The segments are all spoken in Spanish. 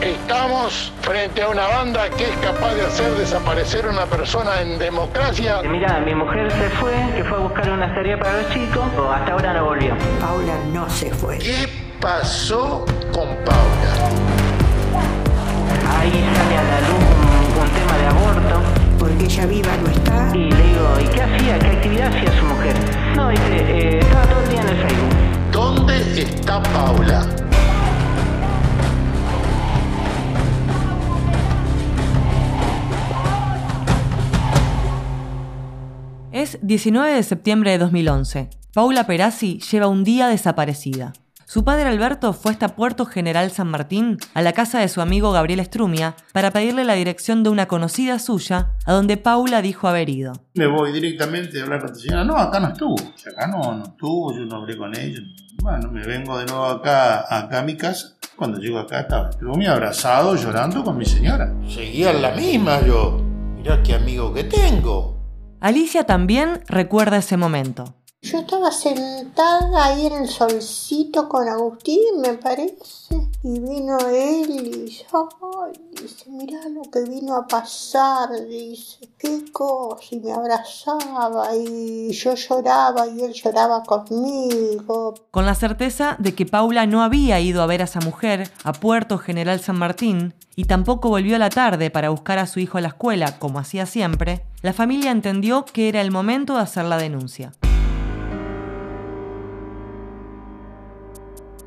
Estamos frente a una banda que es capaz de hacer desaparecer una persona en democracia. Mira, mi mujer se fue, que fue a buscar una tarea para los chicos, hasta ahora no volvió. Paula no se fue. ¿Qué pasó con Paula? Ahí sale a la luz un, tema de aborto. Porque ella viva no está. Y le digo, ¿y qué hacía? ¿Qué actividad hacía su mujer? No, dice, eh, estaba todo el día en el Facebook. ¿Dónde está Paula? Es 19 de septiembre de 2011. Paula Perazzi lleva un día desaparecida. Su padre Alberto fue hasta Puerto General San Martín, a la casa de su amigo Gabriel Estrumia, para pedirle la dirección de una conocida suya, a donde Paula dijo haber ido. Me voy directamente a hablar con la señora. No, acá no estuvo. Acá no, no estuvo, yo no hablé con ella. Bueno, me vengo de nuevo acá, acá a mi casa. Cuando llego acá estaba Estrumia abrazado, llorando con mi señora. Seguía en la misma yo. Mirá qué amigo que tengo. Alicia también recuerda ese momento. Yo estaba sentada ahí en el solcito con Agustín, me parece, y vino él y dice, ay, dice, mirá lo que vino a pasar, dice, qué cosa, y me abrazaba y yo lloraba y él lloraba conmigo. Con la certeza de que Paula no había ido a ver a esa mujer a Puerto General San Martín y tampoco volvió a la tarde para buscar a su hijo a la escuela, como hacía siempre, la familia entendió que era el momento de hacer la denuncia.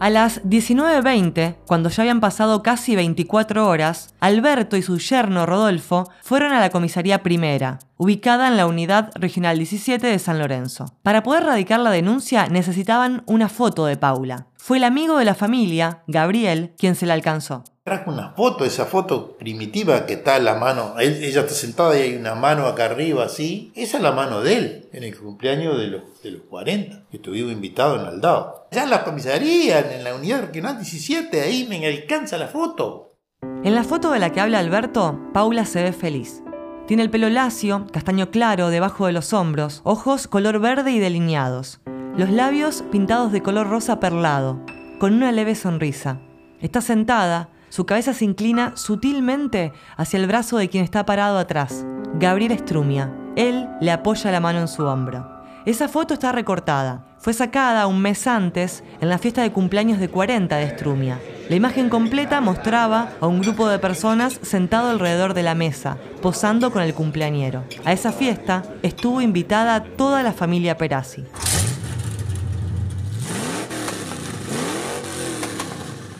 A las 19.20, cuando ya habían pasado casi 24 horas, Alberto y su yerno Rodolfo fueron a la comisaría primera, ubicada en la unidad regional 17 de San Lorenzo. Para poder radicar la denuncia necesitaban una foto de Paula. Fue el amigo de la familia, Gabriel, quien se la alcanzó. Trajo una foto, esa foto primitiva que está la mano. Ella está sentada y hay una mano acá arriba así. Esa es la mano de él en el cumpleaños de los, de los 40, que estuvimos invitados en Aldao. Ya en la comisaría, en la unidad regional 17, ahí me alcanza la foto. En la foto de la que habla Alberto, Paula se ve feliz. Tiene el pelo lacio, castaño claro, debajo de los hombros, ojos color verde y delineados, los labios pintados de color rosa perlado, con una leve sonrisa. Está sentada, su cabeza se inclina sutilmente hacia el brazo de quien está parado atrás, Gabriel Estrumia. Él le apoya la mano en su hombro. Esa foto está recortada. Fue sacada un mes antes en la fiesta de cumpleaños de 40 de Estrumia. La imagen completa mostraba a un grupo de personas sentado alrededor de la mesa, posando con el cumpleañero. A esa fiesta estuvo invitada toda la familia Perazzi.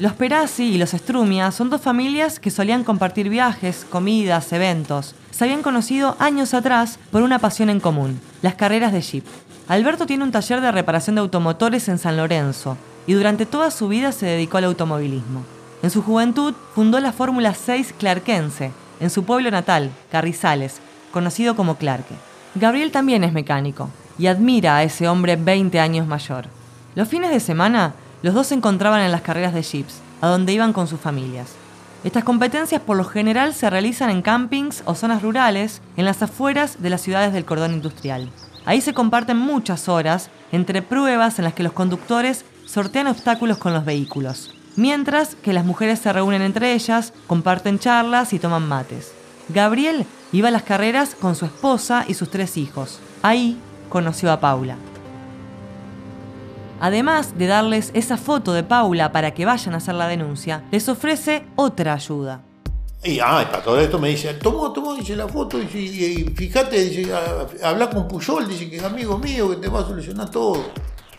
Los Perazzi y los Estrumia son dos familias que solían compartir viajes, comidas, eventos. Se habían conocido años atrás por una pasión en común, las carreras de jeep. Alberto tiene un taller de reparación de automotores en San Lorenzo y durante toda su vida se dedicó al automovilismo. En su juventud fundó la Fórmula 6 Clarkense, en su pueblo natal, Carrizales, conocido como Clarke. Gabriel también es mecánico y admira a ese hombre 20 años mayor. Los fines de semana los dos se encontraban en las carreras de jeeps, a donde iban con sus familias. Estas competencias por lo general se realizan en campings o zonas rurales en las afueras de las ciudades del cordón industrial. Ahí se comparten muchas horas entre pruebas en las que los conductores sortean obstáculos con los vehículos, mientras que las mujeres se reúnen entre ellas, comparten charlas y toman mates. Gabriel iba a las carreras con su esposa y sus tres hijos. Ahí conoció a Paula. Además de darles esa foto de Paula para que vayan a hacer la denuncia, les ofrece otra ayuda. Y ay, para todo esto me dice, toma, toma, dice la foto, y, fíjate, dice, habla con Puyol, dice que es amigo mío, que te va a solucionar todo.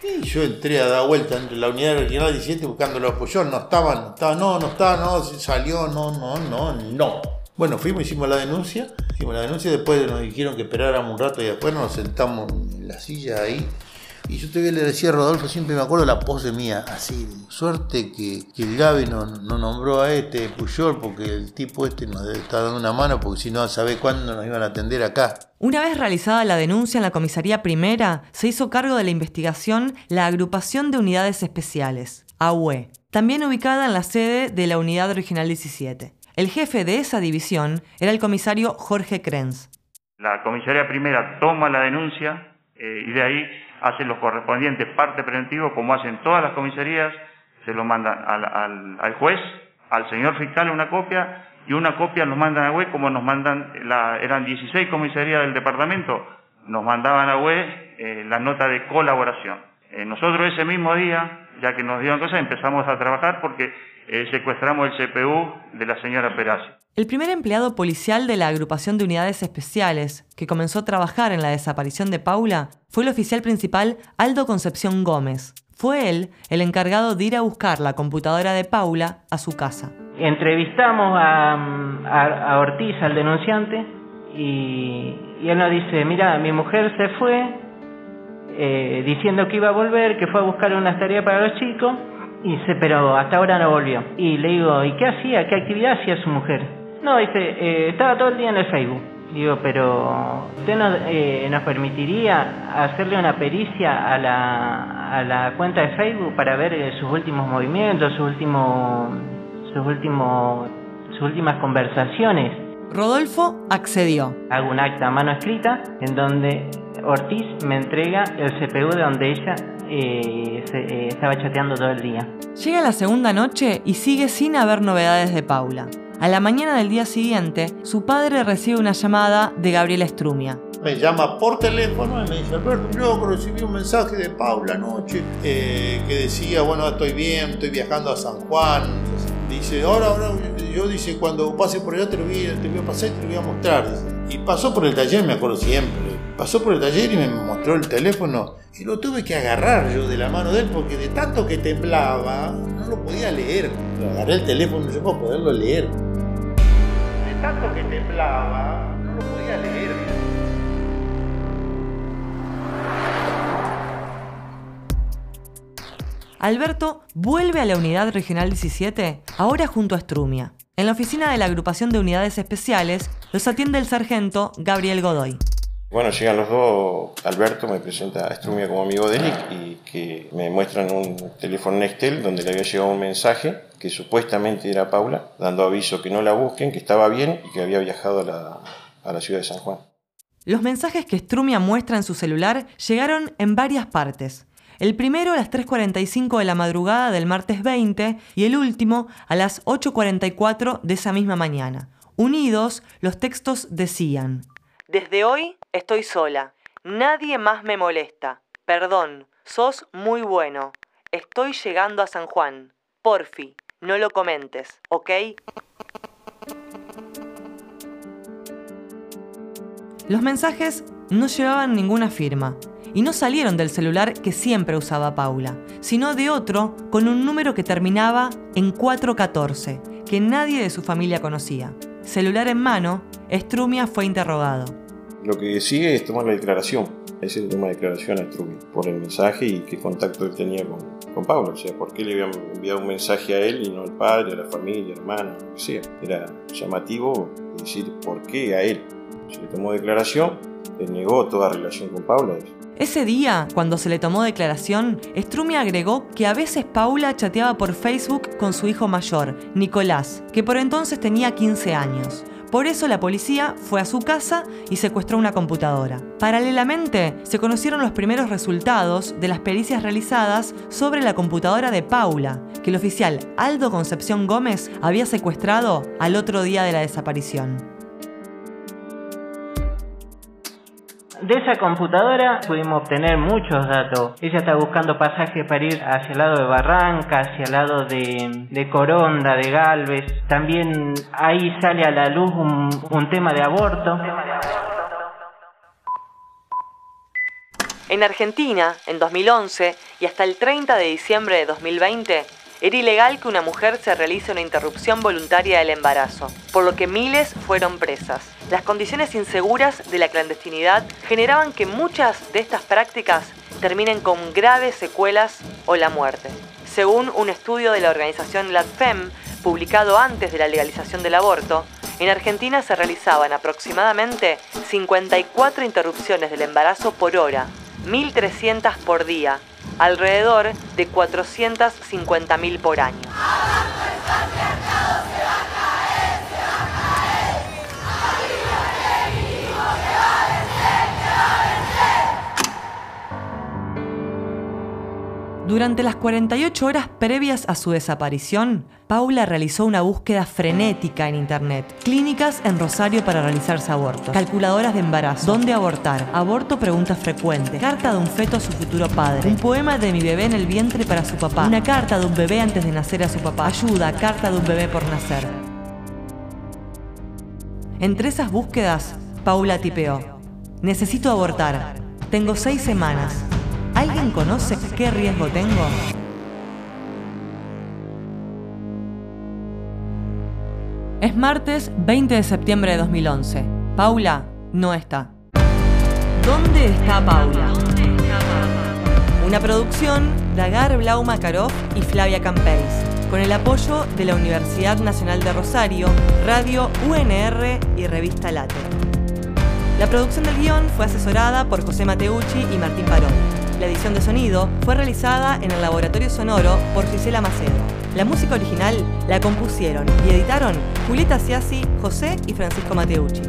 Y yo entré a dar vuelta entre la unidad regional 17 buscando los Puyol, no estaban, no estaba, no, no estaba, no, salió, no, no, no, no. Bueno, fuimos, hicimos la denuncia, hicimos la denuncia, después nos dijeron que esperáramos un rato y después nos sentamos en la silla ahí y yo te le decía a Rodolfo, siempre me acuerdo la pose mía, así, suerte que, el Gaby no, nombró a este Puyol porque el tipo este nos está dando una mano porque si no sabe cuándo nos iban a atender acá. Una vez realizada la denuncia en la comisaría primera, se hizo cargo de la investigación la Agrupación de Unidades Especiales, AUE, también ubicada en la sede de la Unidad Regional 17. El jefe de esa división era el comisario Jorge Krenz. La comisaría primera toma la denuncia eh, y de ahí hacen los correspondientes parte preventivo, como hacen todas las comisarías, se lo mandan al, juez, al señor fiscal una copia y una copia nos mandan a web como nos mandan, la, eran 16 comisarías del departamento, nos mandaban a web eh, la nota de colaboración. Eh, nosotros ese mismo día, ya que nos dieron cosas, empezamos a trabajar porque eh, secuestramos el CPU de la señora Perazzi. El primer empleado policial de la agrupación de unidades especiales que comenzó a trabajar en la desaparición de Paula fue el oficial principal Aldo Concepción Gómez. Fue él el encargado de ir a buscar la computadora de Paula a su casa. Entrevistamos a, a- a Ortiz, al denunciante, y, y él nos dice, mira, mi mujer se fue eh, diciendo que iba a volver, que fue a buscar unas tareas para los chicos, y dice, pero hasta ahora no volvió. Y le digo, ¿y qué hacía? ¿Qué actividad hacía su mujer? No, dice, eh, estaba todo el día en el Facebook. Digo, pero ¿usted nos, eh, nos permitiría hacerle una pericia a la, a la cuenta de Facebook para ver eh, sus últimos movimientos, sus últimos, sus últimos, sus últimas conversaciones? Rodolfo accedió. Hago un acta a mano escrita en donde Ortiz me entrega el CPU de donde ella eh, se- eh, estaba chateando todo el día. Llega la segunda noche y sigue sin haber novedades de Paula. A la mañana del día siguiente, su padre recibe una llamada de Gabriela Strumia. Me llama por teléfono y me dice, Alberto, yo recibí un mensaje de Paula anoche eh, que decía, bueno, estoy bien, estoy viajando a San Juan. Dice, ahora, ahora, yo dice, cuando pase por allá te lo voy, te voy a pasar y te lo voy a mostrar. Y pasó por el taller, me acuerdo siempre. Pasó por el taller y me mostró el teléfono y lo tuve que agarrar yo de la mano de él porque de tanto que temblaba no lo podía leer. Agarré el teléfono yo para poderlo leer. De tanto que temblaba no lo podía leer. Alberto vuelve a la unidad regional 17, ahora junto a Strumia. En la oficina de la agrupación de unidades especiales los atiende el sargento Gabriel Godoy. Bueno, llegan los dos, Alberto me presenta a Strumia como amigo de él y que me muestran un teléfono Nextel donde le había llegado un mensaje que supuestamente era Paula, dando aviso que no la busquen, que estaba bien y que había viajado a la, a la ciudad de San Juan. Los mensajes que Strumia muestra en su celular llegaron en varias partes. El primero a las 3.45 de la madrugada del martes 20 y el último a las 8.44 de esa misma mañana. Unidos, los textos decían, Desde hoy estoy sola. Nadie más me molesta. Perdón, sos muy bueno. Estoy llegando a San Juan. Porfi, no lo comentes, ¿ok? Los mensajes no llevaban ninguna firma y no salieron del celular que siempre usaba Paula, sino de otro con un número que terminaba en 414, que nadie de su familia conocía. Celular en mano, Strumia fue interrogado. Lo que sigue es tomar la declaración. Ese es toma declaración a Strumia por el mensaje y qué contacto él tenía con, con Paula. O sea, por qué le habían enviado un mensaje a él y no al padre, a la familia, hermana, lo que sea. Era llamativo decir por qué a él. Se le tomó declaración, él negó toda relación con Paula. Ese día, cuando se le tomó declaración, Strumia agregó que a veces Paula chateaba por Facebook con su hijo mayor, Nicolás, que por entonces tenía 15 años. Por eso la policía fue a su casa y secuestró una computadora. Paralelamente, se conocieron los primeros resultados de las pericias realizadas sobre la computadora de Paula, que el oficial Aldo Concepción Gómez había secuestrado al otro día de la desaparición. De esa computadora pudimos obtener muchos datos. Ella está buscando pasajes para ir hacia el lado de Barranca, hacia el lado de, de Coronda, de Galvez. También ahí sale a la luz un, un tema de aborto. En Argentina, en 2011 y hasta el 30 de diciembre de 2020, era ilegal que una mujer se realice una interrupción voluntaria del embarazo, por lo que miles fueron presas. Las condiciones inseguras de la clandestinidad generaban que muchas de estas prácticas terminen con graves secuelas o la muerte. Según un estudio de la organización LADFEM, publicado antes de la legalización del aborto, en Argentina se realizaban aproximadamente 54 interrupciones del embarazo por hora, 1.300 por día, alrededor de 450.000 por año. Durante las 48 horas previas a su desaparición, Paula realizó una búsqueda frenética en internet. Clínicas en Rosario para realizarse abortos. Calculadoras de embarazo. ¿Dónde abortar? Aborto preguntas frecuentes. Carta de un feto a su futuro padre. Un poema de mi bebé en el vientre para su papá. Una carta de un bebé antes de nacer a su papá. Ayuda, carta de un bebé por nacer. Entre esas búsquedas, Paula tipeó. Necesito abortar. Tengo seis semanas. ¿Alguien conoce qué riesgo tengo? Es martes 20 de septiembre de 2011. Paula no está. ¿Dónde está Paula? Una producción de Agar Blau Makarov y Flavia Campeis, con el apoyo de la Universidad Nacional de Rosario, Radio UNR y Revista Late. La producción del guion fue asesorada por José Mateucci y Martín Parón. La edición de sonido fue realizada en el laboratorio sonoro por Gisela Macedo. La música original la compusieron y editaron Julieta Ciasi, José y Francisco Mateucci.